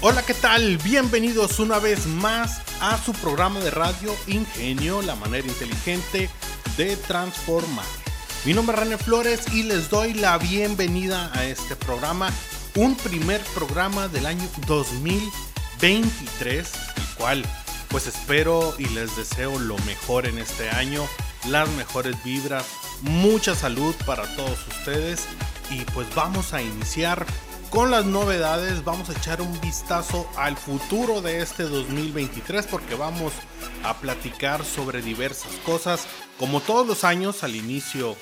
Hola, ¿qué tal? Bienvenidos una vez más a su programa de radio Ingenio, la manera inteligente de transformar. Mi nombre es René Flores y les doy la bienvenida a este programa, un primer programa del año 2023, el cual pues espero y les deseo lo mejor en este año, las mejores vibras, mucha salud para todos ustedes y pues vamos a iniciar con las novedades vamos a echar un vistazo al futuro de este 2023 porque vamos a platicar sobre diversas cosas. Como todos los años, al inicio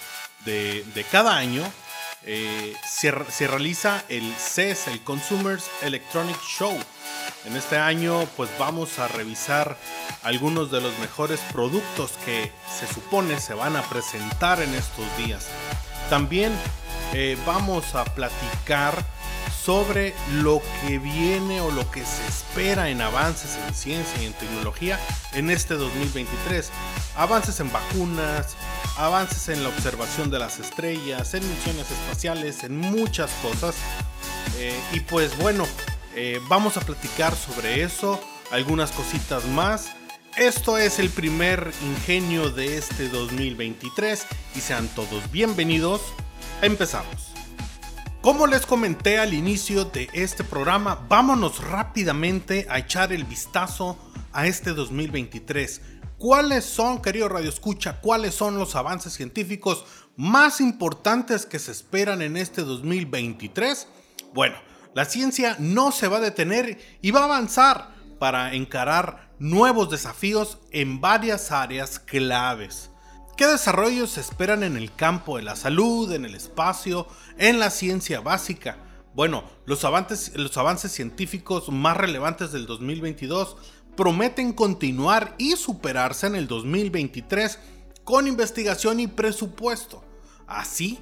de, cada año, eh, se, se, realiza el CES, el Consumers Electronic Show. En este año pues vamos a revisar algunos de los mejores productos que se supone se van a presentar en estos días. También eh, vamos a platicar sobre lo que viene o lo que se espera en avances en ciencia y en tecnología en este 2023. Avances en vacunas, avances en la observación de las estrellas, en misiones espaciales, en muchas cosas. Eh, y pues bueno, eh, vamos a platicar sobre eso, algunas cositas más. Esto es el primer ingenio de este 2023 y sean todos bienvenidos. Empezamos. Como les comenté al inicio de este programa, vámonos rápidamente a echar el vistazo a este 2023. ¿Cuáles son, querido Radio Escucha, cuáles son los avances científicos más importantes que se esperan en este 2023? Bueno, la ciencia no se va a detener y va a avanzar para encarar nuevos desafíos en varias áreas claves. ¿Qué desarrollos se esperan en el campo de la salud, en el espacio, en la ciencia básica? Bueno, los avances, científicos más relevantes del 2022 prometen continuar y superarse en el 2023 con investigación y presupuesto. Así,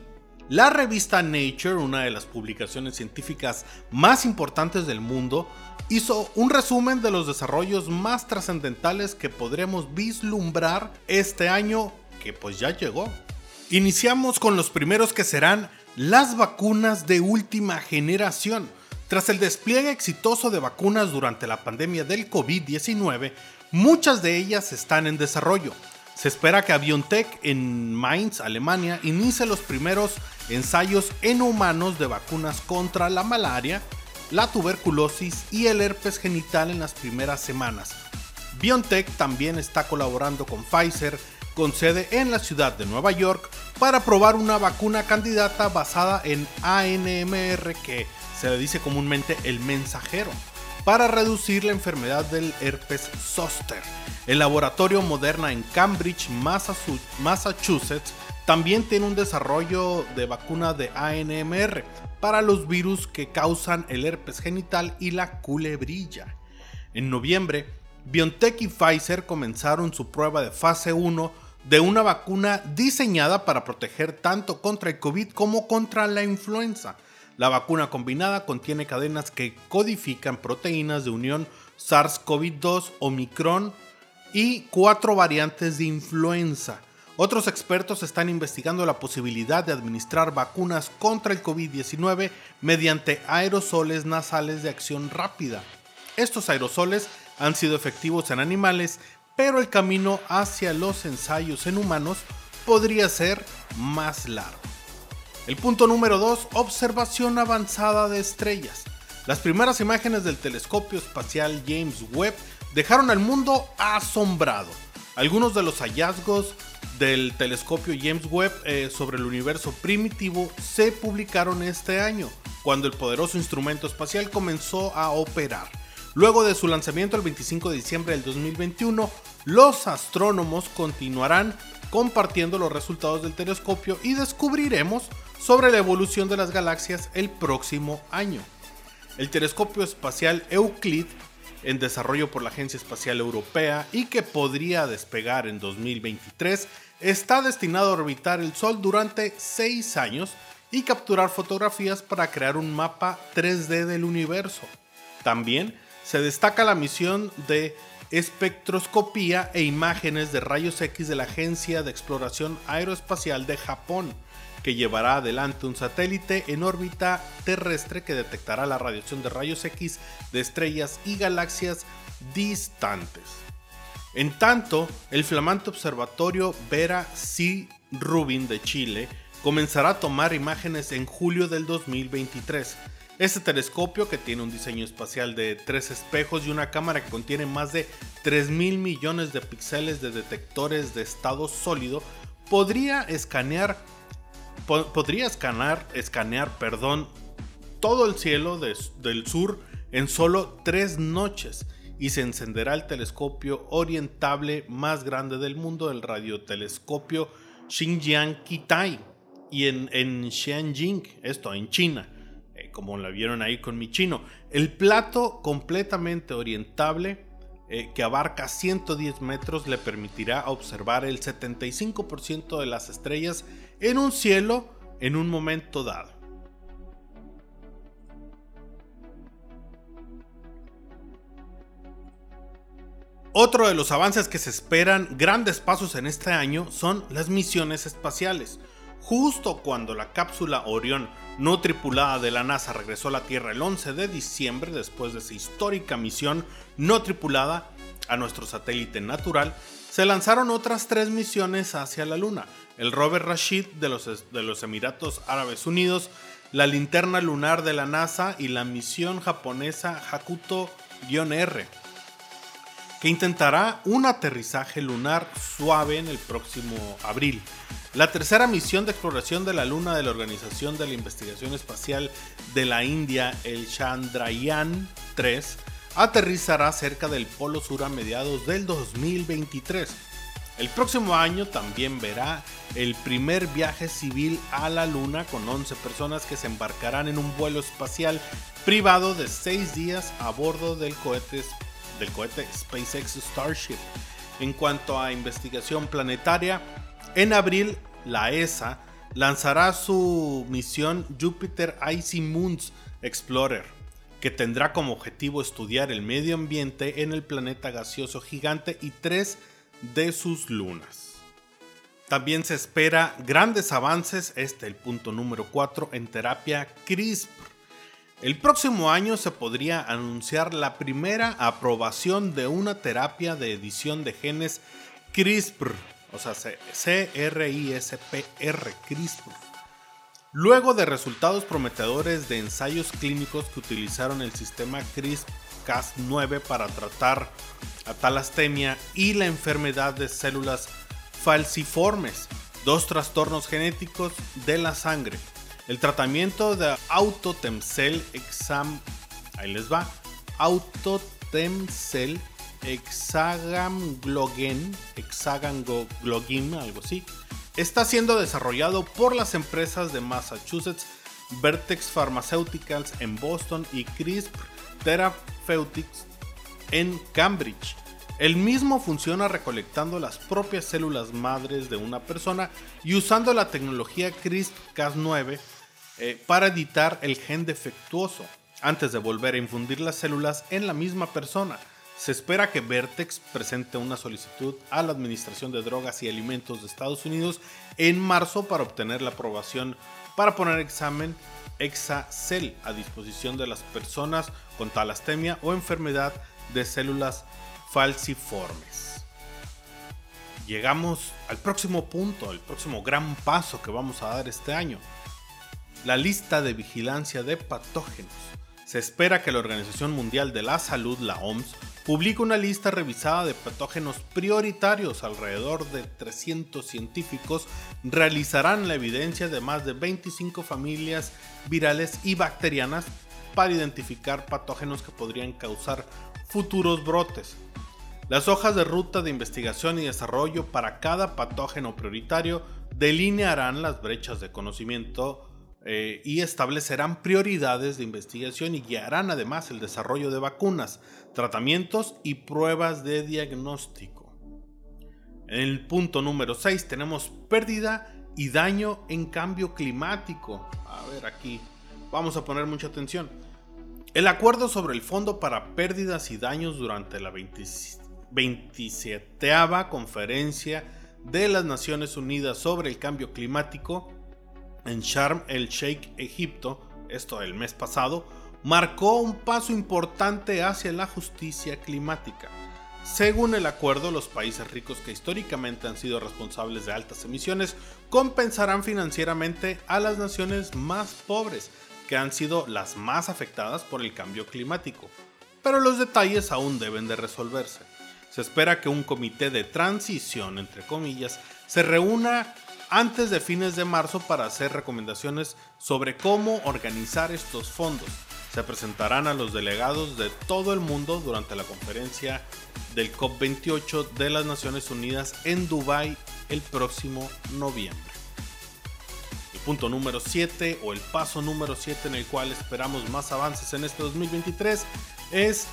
la revista Nature, una de las publicaciones científicas más importantes del mundo, hizo un resumen de los desarrollos más trascendentales que podremos vislumbrar este año que pues ya llegó. Iniciamos con los primeros que serán las vacunas de última generación. Tras el despliegue exitoso de vacunas durante la pandemia del COVID-19, muchas de ellas están en desarrollo. Se espera que BioNTech en Mainz, Alemania, inicie los primeros ensayos en humanos de vacunas contra la malaria, la tuberculosis y el herpes genital en las primeras semanas. BioNTech también está colaborando con Pfizer con sede en la ciudad de Nueva York para probar una vacuna candidata basada en ANMR que se le dice comúnmente el mensajero para reducir la enfermedad del herpes zoster. El laboratorio Moderna en Cambridge, Massachusetts, también tiene un desarrollo de vacuna de ANMR para los virus que causan el herpes genital y la culebrilla. En noviembre, BioNTech y Pfizer comenzaron su prueba de fase 1 de una vacuna diseñada para proteger tanto contra el COVID como contra la influenza. La vacuna combinada contiene cadenas que codifican proteínas de unión SARS-CoV-2, Omicron y cuatro variantes de influenza. Otros expertos están investigando la posibilidad de administrar vacunas contra el COVID-19 mediante aerosoles nasales de acción rápida. Estos aerosoles han sido efectivos en animales pero el camino hacia los ensayos en humanos podría ser más largo. El punto número 2, observación avanzada de estrellas. Las primeras imágenes del telescopio espacial James Webb dejaron al mundo asombrado. Algunos de los hallazgos del telescopio James Webb eh, sobre el universo primitivo se publicaron este año, cuando el poderoso instrumento espacial comenzó a operar. Luego de su lanzamiento el 25 de diciembre del 2021, los astrónomos continuarán compartiendo los resultados del telescopio y descubriremos sobre la evolución de las galaxias el próximo año. el telescopio espacial Euclid, en desarrollo por la Agencia Espacial Europea y que podría despegar en 2023, está destinado a orbitar el Sol durante 6 años y capturar fotografías para crear un mapa 3D del universo. También se destaca la misión de espectroscopía e imágenes de rayos X de la Agencia de Exploración Aeroespacial de Japón, que llevará adelante un satélite en órbita terrestre que detectará la radiación de rayos X de estrellas y galaxias distantes. En tanto, el flamante observatorio Vera C. Rubin de Chile comenzará a tomar imágenes en julio del 2023. Este telescopio, que tiene un diseño espacial de tres espejos y una cámara que contiene más de 3 mil millones de píxeles de detectores de estado sólido, podría escanear, podría escanear, escanear perdón, todo el cielo del sur en solo tres noches y se encenderá el telescopio orientable más grande del mundo, el radiotelescopio Xinjiang Kitai, y en, en esto en China, como la vieron ahí con mi chino. El plato completamente orientable eh, que abarca 110 metros le permitirá observar el 75% de las estrellas en un cielo en un momento dado. Otro de los avances que se esperan grandes pasos en este año son las misiones espaciales. Justo cuando la cápsula Orión no tripulada de la NASA regresó a la Tierra el 11 de diciembre después de esa histórica misión no tripulada a nuestro satélite natural, se lanzaron otras tres misiones hacia la Luna. El rover Rashid de los, de los Emiratos Árabes Unidos, la linterna lunar de la NASA y la misión japonesa Hakuto-R que intentará un aterrizaje lunar suave en el próximo abril. La tercera misión de exploración de la Luna de la Organización de la Investigación Espacial de la India, el Chandrayaan 3, aterrizará cerca del Polo Sur a mediados del 2023. El próximo año también verá el primer viaje civil a la Luna con 11 personas que se embarcarán en un vuelo espacial privado de 6 días a bordo del cohete del cohete SpaceX Starship. En cuanto a investigación planetaria, en abril la ESA lanzará su misión Jupiter Icy Moons Explorer, que tendrá como objetivo estudiar el medio ambiente en el planeta gaseoso gigante y tres de sus lunas. También se espera grandes avances, este el punto número 4, en terapia CRISPR el próximo año se podría anunciar la primera aprobación de una terapia de edición de genes CRISPR, o sea, C-R-I-S-P-R, CRISPR. Luego de resultados prometedores de ensayos clínicos que utilizaron el sistema CRISPR-Cas9 para tratar la talastemia y la enfermedad de células falciformes, dos trastornos genéticos de la sangre. El tratamiento de autotemcel exam... Ahí les va. Autotemcel hexaganglogen, hexaganglogen, algo así, está siendo desarrollado por las empresas de Massachusetts, Vertex Pharmaceuticals en Boston y CRISPR Therapeutics en Cambridge. El mismo funciona recolectando las propias células madres de una persona y usando la tecnología CRISPR-Cas9 eh, para editar el gen defectuoso antes de volver a infundir las células en la misma persona. Se espera que Vertex presente una solicitud a la Administración de Drogas y Alimentos de Estados Unidos en marzo para obtener la aprobación para poner examen Exacel a disposición de las personas con talastemia o enfermedad de células falciformes. Llegamos al próximo punto, al próximo gran paso que vamos a dar este año la lista de vigilancia de patógenos. Se espera que la Organización Mundial de la Salud, la OMS, publique una lista revisada de patógenos prioritarios. Alrededor de 300 científicos realizarán la evidencia de más de 25 familias virales y bacterianas para identificar patógenos que podrían causar futuros brotes. Las hojas de ruta de investigación y desarrollo para cada patógeno prioritario delinearán las brechas de conocimiento eh, y establecerán prioridades de investigación y guiarán además el desarrollo de vacunas, tratamientos y pruebas de diagnóstico. En el punto número 6 tenemos pérdida y daño en cambio climático. A ver aquí, vamos a poner mucha atención. El acuerdo sobre el Fondo para Pérdidas y Daños durante la 27 Conferencia de las Naciones Unidas sobre el Cambio Climático en Sharm el Sheikh, Egipto, esto el mes pasado, marcó un paso importante hacia la justicia climática. Según el acuerdo, los países ricos que históricamente han sido responsables de altas emisiones compensarán financieramente a las naciones más pobres, que han sido las más afectadas por el cambio climático. Pero los detalles aún deben de resolverse. Se espera que un comité de transición, entre comillas, se reúna antes de fines de marzo para hacer recomendaciones sobre cómo organizar estos fondos. Se presentarán a los delegados de todo el mundo durante la conferencia del COP28 de las Naciones Unidas en Dubái el próximo noviembre. El punto número 7 o el paso número 7 en el cual esperamos más avances en este 2023 es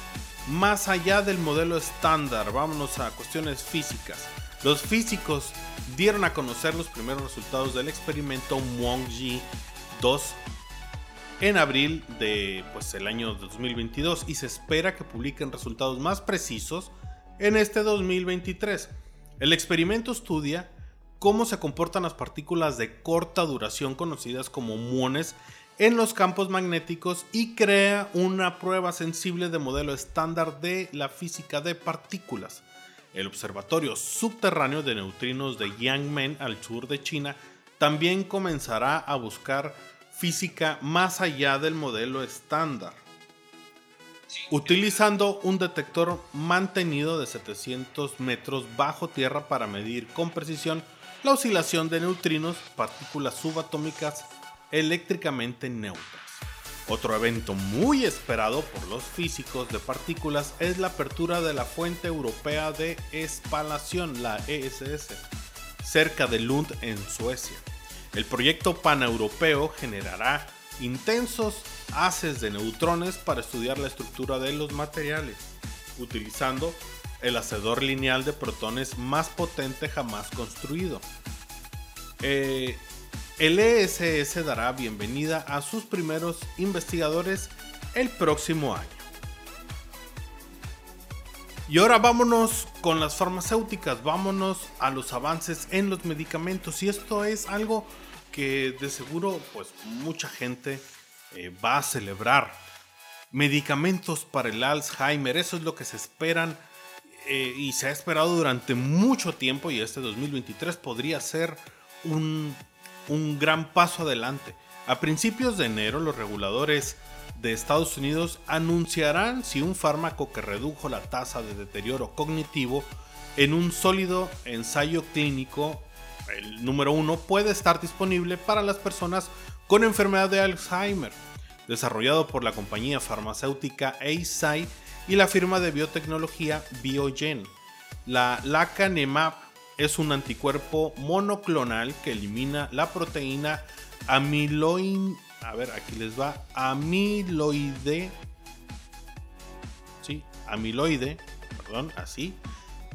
más allá del modelo estándar. Vámonos a cuestiones físicas. Los físicos dieron a conocer los primeros resultados del experimento Mwong-Ji 2 en abril de pues, el año 2022 y se espera que publiquen resultados más precisos en este 2023. El experimento estudia cómo se comportan las partículas de corta duración conocidas como muones en los campos magnéticos y crea una prueba sensible de modelo estándar de la física de partículas. El Observatorio Subterráneo de Neutrinos de Yangmen al sur de China también comenzará a buscar física más allá del modelo estándar, utilizando un detector mantenido de 700 metros bajo tierra para medir con precisión la oscilación de neutrinos, partículas subatómicas eléctricamente neutras. Otro evento muy esperado por los físicos de partículas es la apertura de la Fuente Europea de Espalación, la ESS, cerca de Lund en Suecia. El proyecto paneuropeo generará intensos haces de neutrones para estudiar la estructura de los materiales, utilizando el hacedor lineal de protones más potente jamás construido. Eh, el ESS dará bienvenida a sus primeros investigadores el próximo año. Y ahora vámonos con las farmacéuticas, vámonos a los avances en los medicamentos. Y esto es algo que de seguro pues mucha gente eh, va a celebrar. Medicamentos para el Alzheimer, eso es lo que se esperan eh, y se ha esperado durante mucho tiempo y este 2023 podría ser un un gran paso adelante. A principios de enero, los reguladores de Estados Unidos anunciarán si un fármaco que redujo la tasa de deterioro cognitivo en un sólido ensayo clínico, el número uno, puede estar disponible para las personas con enfermedad de Alzheimer, desarrollado por la compañía farmacéutica Eisai y la firma de biotecnología Biogen. La Lacanemab es un anticuerpo monoclonal que elimina la proteína amiloide. A ver, aquí les va. Amiloide. Sí, amiloide. Perdón, así.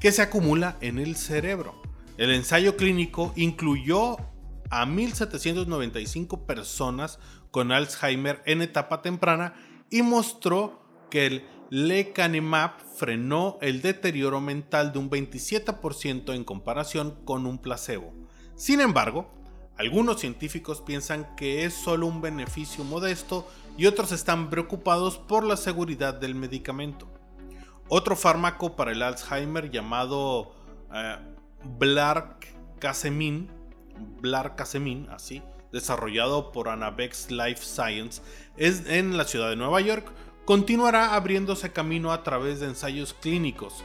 Que se acumula en el cerebro. El ensayo clínico incluyó a 1.795 personas con Alzheimer en etapa temprana y mostró que el lecanemab frenó el deterioro mental de un 27% en comparación con un placebo. Sin embargo, algunos científicos piensan que es solo un beneficio modesto y otros están preocupados por la seguridad del medicamento. Otro fármaco para el Alzheimer llamado eh, Blarcasemin, así, desarrollado por Anavex Life Science, es en la ciudad de Nueva York, continuará abriéndose camino a través de ensayos clínicos.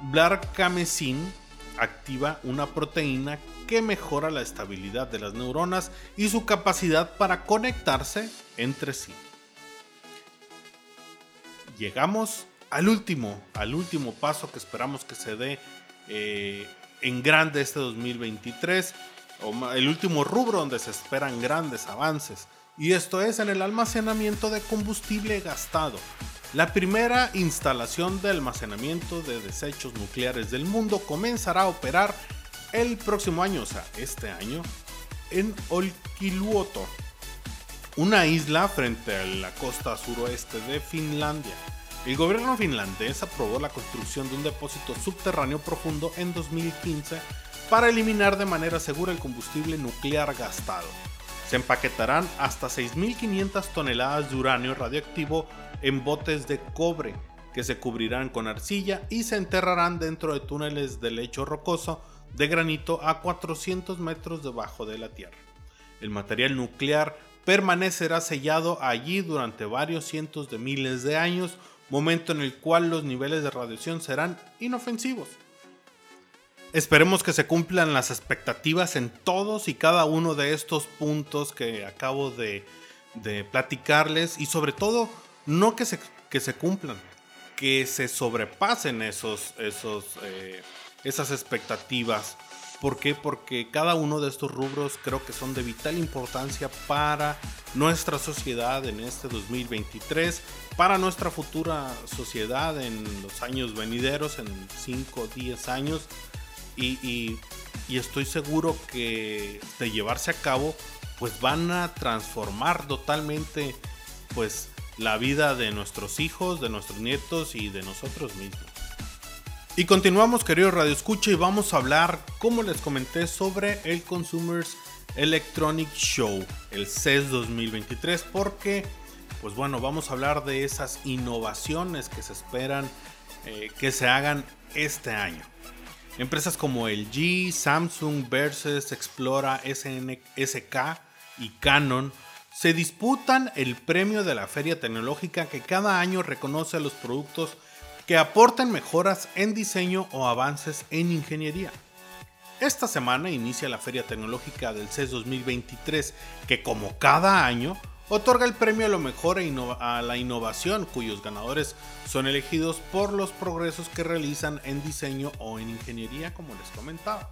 Blarcamecin activa una proteína que mejora la estabilidad de las neuronas y su capacidad para conectarse entre sí. Llegamos al último, al último paso que esperamos que se dé eh, en grande este 2023. o el último rubro donde se esperan grandes avances, y esto es en el almacenamiento de combustible gastado. La primera instalación de almacenamiento de desechos nucleares del mundo comenzará a operar el próximo año, o sea, este año, en Olkiluoto, una isla frente a la costa suroeste de Finlandia. El gobierno finlandés aprobó la construcción de un depósito subterráneo profundo en 2015 para eliminar de manera segura el combustible nuclear gastado. Se empaquetarán hasta 6.500 toneladas de uranio radioactivo en botes de cobre que se cubrirán con arcilla y se enterrarán dentro de túneles de lecho rocoso de granito a 400 metros debajo de la Tierra. El material nuclear permanecerá sellado allí durante varios cientos de miles de años, momento en el cual los niveles de radiación serán inofensivos. Esperemos que se cumplan las expectativas en todos y cada uno de estos puntos que acabo de, platicarles y sobre todo no que se, que se cumplan, que se sobrepasen esos, esos, eh, esas expectativas. ¿Por qué? Porque cada uno de estos rubros creo que son de vital importancia para nuestra sociedad en este 2023, para nuestra futura sociedad en los años venideros, en 5 o 10 años y, estoy seguro que de llevarse a cabo, pues van a transformar totalmente pues la vida de nuestros hijos, de nuestros nietos y de nosotros mismos. Y continuamos, querido Radio Escucha, y vamos a hablar, como les comenté, sobre el Consumers Electronic Show, el CES 2023, porque, pues bueno, vamos a hablar de esas innovaciones que se esperan eh, que se hagan este año. Empresas como LG, Samsung, Versus, Explora, SK y Canon se disputan el premio de la feria tecnológica que cada año reconoce a los productos que aportan mejoras en diseño o avances en ingeniería. Esta semana inicia la Feria Tecnológica del CES 2023 que como cada año otorga el premio a lo mejor a la innovación, cuyos ganadores son elegidos por los progresos que realizan en diseño o en ingeniería, como les comentaba.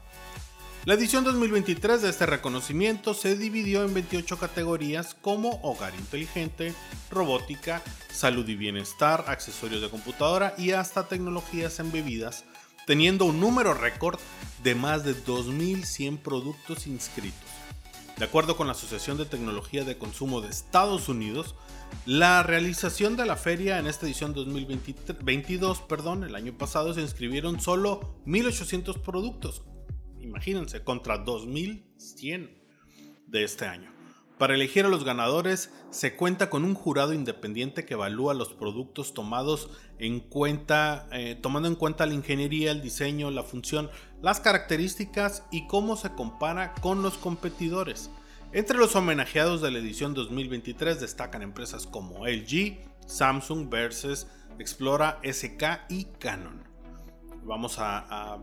La edición 2023 de este reconocimiento se dividió en 28 categorías como hogar inteligente, robótica, salud y bienestar, accesorios de computadora y hasta tecnologías embebidas, teniendo un número récord de más de 2.100 productos inscritos. De acuerdo con la Asociación de Tecnología de Consumo de Estados Unidos, la realización de la feria en esta edición 2022, perdón, el año pasado se inscribieron solo 1.800 productos. Imagínense, contra 2.100 de este año. Para elegir a los ganadores se cuenta con un jurado independiente que evalúa los productos tomados en cuenta, eh, tomando en cuenta la ingeniería, el diseño, la función, las características y cómo se compara con los competidores. Entre los homenajeados de la edición 2023 destacan empresas como LG, Samsung, Versus, Explora, SK y Canon. Vamos a,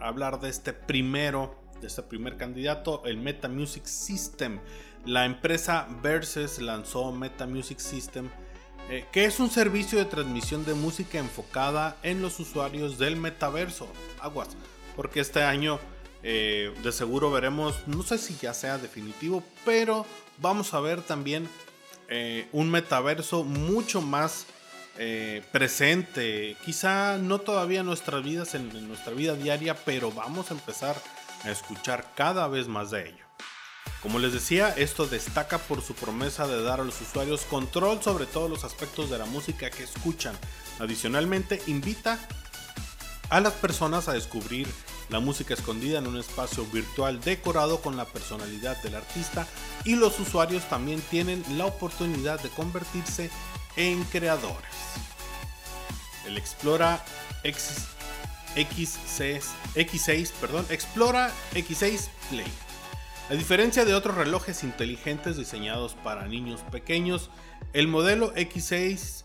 hablar, de este primero, de este primer candidato, el Meta Music System. La empresa Versus lanzó Meta Music System, eh, que es un servicio de transmisión de música enfocada en los usuarios del metaverso. Aguas porque este año eh, de seguro veremos, no sé si ya sea definitivo, pero vamos a ver también eh, un metaverso mucho más eh, presente. Quizá no todavía en nuestras vidas, en, nuestra vida diaria, pero vamos a empezar a escuchar cada vez más de ello. Como les decía, esto destaca por su promesa de dar a los usuarios control sobre todos los aspectos de la música que escuchan. Adicionalmente, invita a las personas a descubrir la música escondida en un espacio virtual decorado con la personalidad del artista y los usuarios también tienen la oportunidad de convertirse en creadores. El Explora X, X6, X6, perdón, Explora X6 Play. A diferencia de otros relojes inteligentes diseñados para niños pequeños, el modelo X6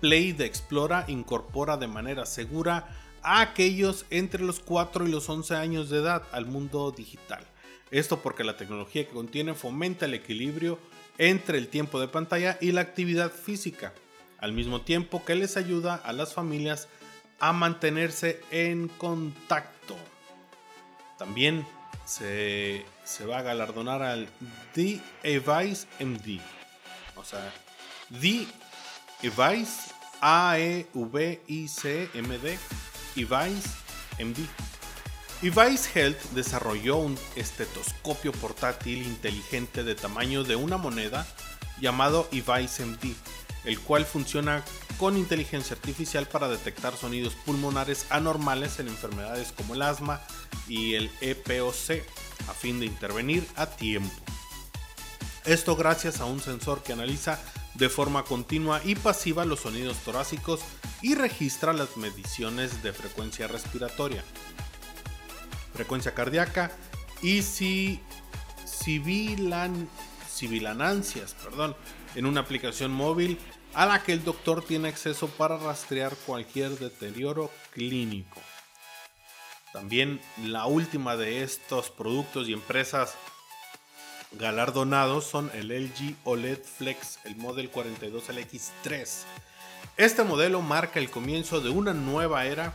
Play de Explora incorpora de manera segura a aquellos entre los 4 y los 11 años de edad al mundo digital. Esto porque la tecnología que contiene fomenta el equilibrio entre el tiempo de pantalla y la actividad física, al mismo tiempo que les ayuda a las familias a mantenerse en contacto. También se, se va a galardonar al The Evice MD. O sea, The Evice A-E-V-I-C-M-D. Evice MD. Health desarrolló un estetoscopio portátil inteligente de tamaño de una moneda llamado Evice MD, el cual funciona con inteligencia artificial para detectar sonidos pulmonares anormales en enfermedades como el asma y el EPOC, a fin de intervenir a tiempo. Esto gracias a un sensor que analiza de forma continua y pasiva los sonidos torácicos y registra las mediciones de frecuencia respiratoria, frecuencia cardíaca y si civilan, civilanancias perdón, en una aplicación móvil a la que el doctor tiene acceso para rastrear cualquier deterioro clínico. También la última de estos productos y empresas galardonados son el LG OLED Flex, el Model 42LX3. Este modelo marca el comienzo de una nueva era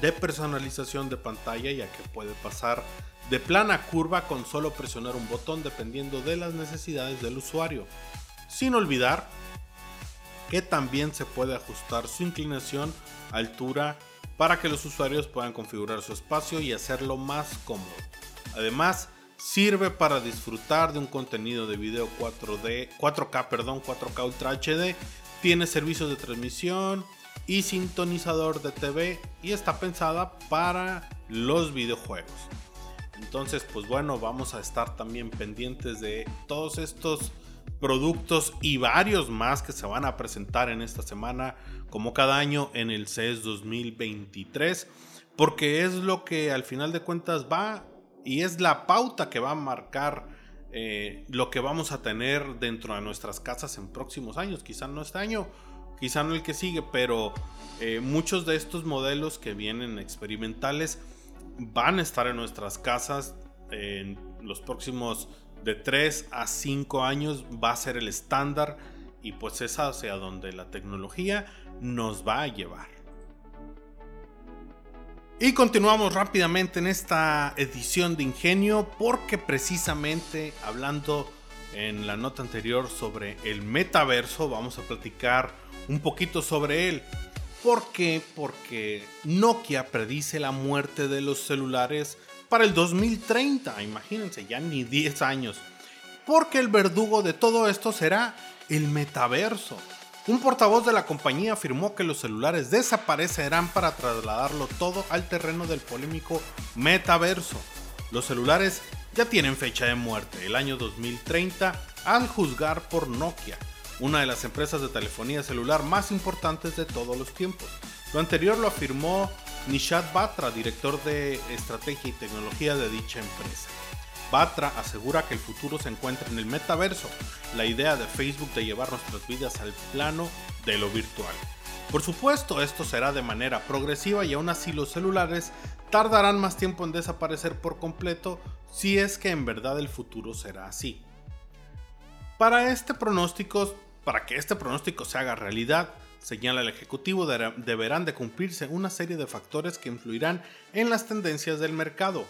de personalización de pantalla ya que puede pasar de plana curva con solo presionar un botón dependiendo de las necesidades del usuario. Sin olvidar que también se puede ajustar su inclinación, altura, para que los usuarios puedan configurar su espacio y hacerlo más cómodo. Además, sirve para disfrutar de un contenido de video 4D, 4K, perdón, 4K Ultra HD, tiene servicios de transmisión y sintonizador de TV y está pensada para los videojuegos. Entonces, pues bueno, vamos a estar también pendientes de todos estos productos y varios más que se van a presentar en esta semana, como cada año en el CES 2023, porque es lo que al final de cuentas va y es la pauta que va a marcar eh, lo que vamos a tener dentro de nuestras casas en próximos años, quizá no este año, quizá no el que sigue, pero eh, muchos de estos modelos que vienen experimentales van a estar en nuestras casas en los próximos de 3 a 5 años va a ser el estándar y pues es hacia donde la tecnología nos va a llevar. Y continuamos rápidamente en esta edición de Ingenio porque precisamente hablando en la nota anterior sobre el metaverso vamos a platicar un poquito sobre él. ¿Por qué? Porque Nokia predice la muerte de los celulares para el 2030, imagínense, ya ni 10 años. Porque el verdugo de todo esto será el metaverso. Un portavoz de la compañía afirmó que los celulares desaparecerán para trasladarlo todo al terreno del polémico metaverso. Los celulares ya tienen fecha de muerte, el año 2030, al juzgar por Nokia, una de las empresas de telefonía celular más importantes de todos los tiempos. Lo anterior lo afirmó Nishad Batra, director de estrategia y tecnología de dicha empresa. Batra asegura que el futuro se encuentra en el metaverso, la idea de Facebook de llevar nuestras vidas al plano de lo virtual. Por supuesto, esto será de manera progresiva y aún así los celulares tardarán más tiempo en desaparecer por completo si es que en verdad el futuro será así. Para este pronóstico, para que este pronóstico se haga realidad, señala el Ejecutivo, deberán de cumplirse una serie de factores que influirán en las tendencias del mercado.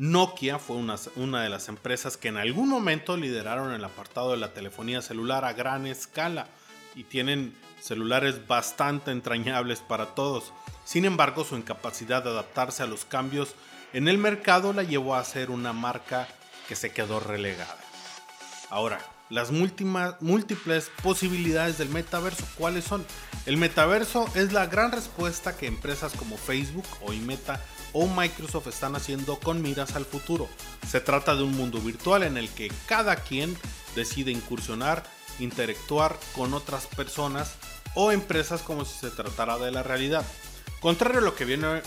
Nokia fue una, de las empresas que en algún momento lideraron el apartado de la telefonía celular a gran escala y tienen celulares bastante entrañables para todos. Sin embargo, su incapacidad de adaptarse a los cambios en el mercado la llevó a ser una marca que se quedó relegada. Ahora, las múltiples posibilidades del metaverso. ¿Cuáles son? El metaverso es la gran respuesta que empresas como Facebook o Meta o Microsoft están haciendo con miras al futuro. Se trata de un mundo virtual en el que cada quien decide incursionar, interactuar con otras personas o empresas como si se tratara de la realidad. Contrario a lo que viene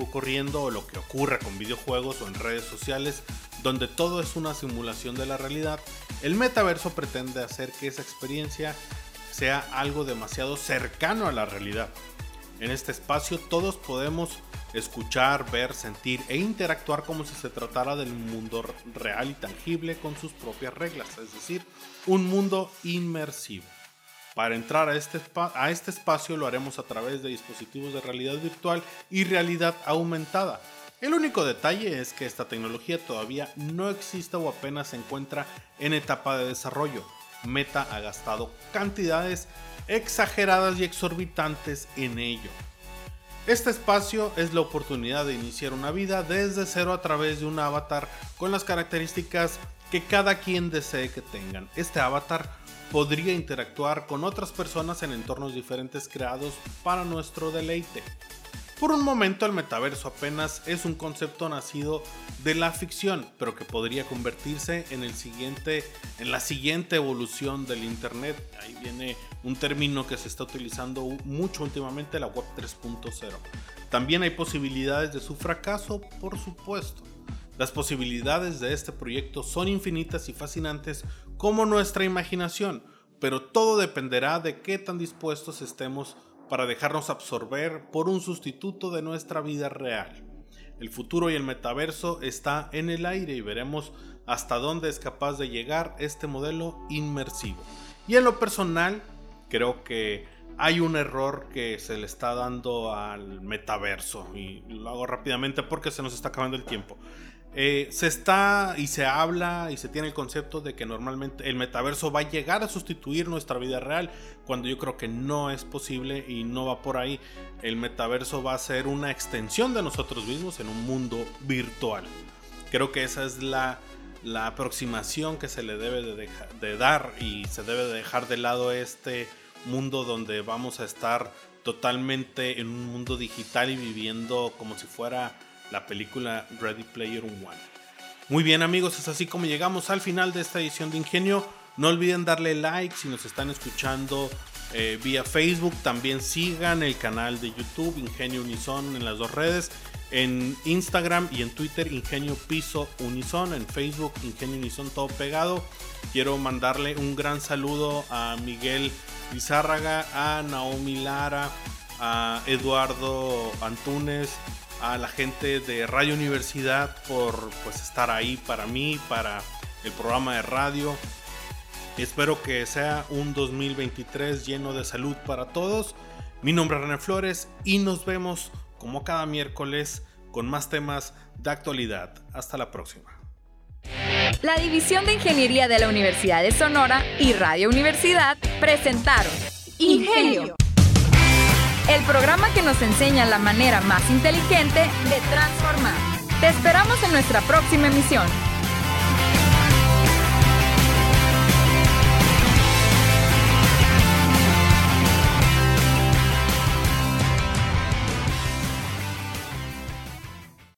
ocurriendo o lo que ocurre con videojuegos o en redes sociales, donde todo es una simulación de la realidad, el metaverso pretende hacer que esa experiencia sea algo demasiado cercano a la realidad. En este espacio todos podemos escuchar, ver, sentir e interactuar como si se tratara del mundo real y tangible con sus propias reglas, es decir, un mundo inmersivo. Para entrar a este, a este espacio lo haremos a través de dispositivos de realidad virtual y realidad aumentada. El único detalle es que esta tecnología todavía no existe o apenas se encuentra en etapa de desarrollo. Meta ha gastado cantidades exageradas y exorbitantes en ello. Este espacio es la oportunidad de iniciar una vida desde cero a través de un avatar con las características que cada quien desee que tengan. Este avatar podría interactuar con otras personas en entornos diferentes creados para nuestro deleite. Por un momento el metaverso apenas es un concepto nacido de la ficción, pero que podría convertirse en el siguiente en la siguiente evolución del internet. Ahí viene un término que se está utilizando mucho últimamente, la web 3.0. También hay posibilidades de su fracaso, por supuesto. Las posibilidades de este proyecto son infinitas y fascinantes como nuestra imaginación, pero todo dependerá de qué tan dispuestos estemos para dejarnos absorber por un sustituto de nuestra vida real. El futuro y el metaverso está en el aire y veremos hasta dónde es capaz de llegar este modelo inmersivo. Y en lo personal, creo que hay un error que se le está dando al metaverso y lo hago rápidamente porque se nos está acabando el tiempo. Eh, se está y se habla y se tiene el concepto de que normalmente el metaverso va a llegar a sustituir nuestra vida real, cuando yo creo que no es posible y no va por ahí. El metaverso va a ser una extensión de nosotros mismos en un mundo virtual. Creo que esa es la, aproximación que se le debe de, dar y se debe de dejar de lado este mundo donde vamos a estar totalmente en un mundo digital y viviendo como si fuera la película Ready Player One. Muy bien amigos, es así como llegamos al final de esta edición de Ingenio. No olviden darle like si nos están escuchando eh, vía Facebook. También sigan el canal de YouTube Ingenio Unison en las dos redes. En Instagram y en Twitter Ingenio Piso Unison. En Facebook Ingenio Unison todo pegado. Quiero mandarle un gran saludo a Miguel Lizárraga, a Naomi Lara, a Eduardo Antunes, a la gente de Radio Universidad por pues, estar ahí para mí, para el programa de radio. Espero que sea un 2023 lleno de salud para todos. Mi nombre es René Flores y nos vemos como cada miércoles con más temas de actualidad. Hasta la próxima. La División de Ingeniería de la Universidad de Sonora y Radio Universidad presentaron Ingenio el programa que nos enseña la manera más inteligente de transformar. Te esperamos en nuestra próxima emisión.